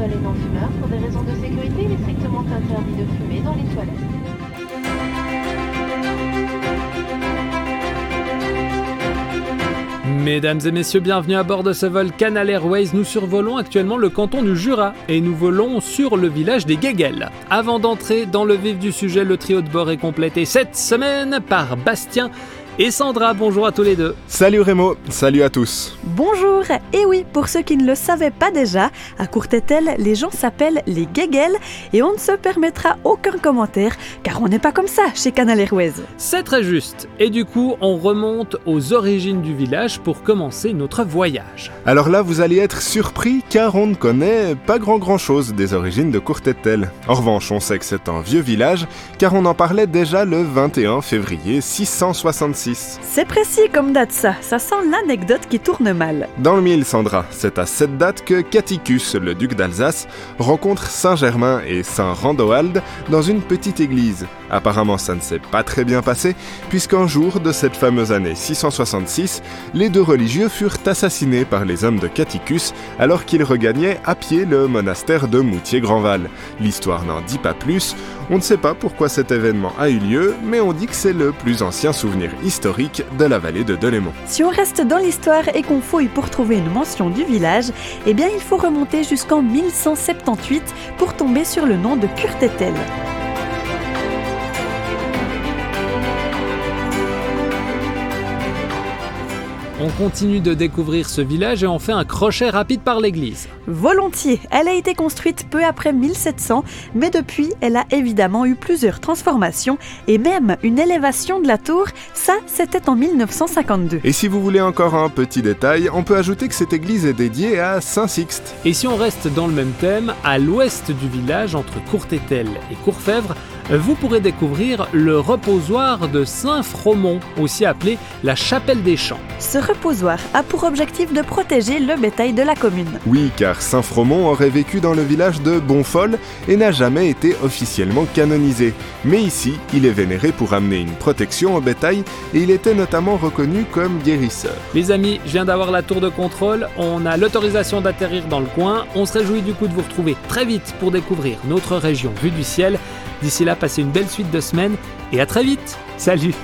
Pour des raisons de sécurité, il est strictement interdit de fumer dans les toilettes. Mesdames et messieurs, bienvenue à bord de ce vol Canal Airways. Nous survolons actuellement le canton du Jura et nous volons sur le village des Guéguels. Avant d'entrer dans le vif du sujet, le trio de bord est complété cette semaine par Bastien et Sandra. Bonjour à tous les deux. Salut Rémo, salut à tous. Bonjour Et oui, pour ceux qui ne le savaient pas déjà, à Courtétel, les gens s'appellent les Guéguels et on ne se permettra aucun commentaire car on n'est pas comme ça chez Canal Airways. C'est très juste. Et du coup, on remonte aux origines du village pour commencer notre voyage. Alors là, vous allez être surpris car on ne connaît pas grand grand chose des origines de Courtétel. En revanche, on sait que c'est un vieux village car on en parlait déjà le 21 février 666. C'est précis comme date ça, ça sent l'anecdote qui tourne mal. Dans le mille, Sandra, c'est à cette date que Caticus, le duc d'Alsace, rencontre Saint-Germain et Saint Randoald dans une petite église. Apparemment, ça ne s'est pas très bien passé, puisqu'un jour de cette fameuse année 666, les deux religieux furent assassinés par les hommes de Caticus alors qu'ils regagnaient à pied le monastère de Moutier-Grandval. L'histoire n'en dit pas plus, on ne sait pas pourquoi cet événement a eu lieu, mais on dit que c'est le plus ancien souvenir historique de la vallée de Delémont. Si on reste dans l'histoire et qu'on fouille pour trouver une mention du village, eh bien il faut remonter jusqu'en 1178 pour tomber sur le nom de Curtetel. On continue de découvrir ce village et on fait un crochet rapide par l'église. Volontiers, elle a été construite peu après 1700, mais depuis, elle a évidemment eu plusieurs transformations et même une élévation de la tour, ça c'était en 1952. Et si vous voulez encore un petit détail, on peut ajouter que cette église est dédiée à Saint Sixte. Et si on reste dans le même thème, à l'ouest du village, entre Courtétel et Courfèvre, vous pourrez découvrir le reposoir de Saint-Fromont, aussi appelé la chapelle des champs. Ce reposoir a pour objectif de protéger le bétail de la commune. Oui, car Saint Fromont aurait vécu dans le village de Bonfol et n'a jamais été officiellement canonisé. Mais ici, il est vénéré pour amener une protection au bétail et il était notamment reconnu comme guérisseur. Les amis, je viens d'avoir la tour de contrôle, on a l'autorisation d'atterrir dans le coin, on se réjouit du coup de vous retrouver très vite pour découvrir notre région vue du ciel. D'ici là, passez une belle suite de semaines et à très vite. Salut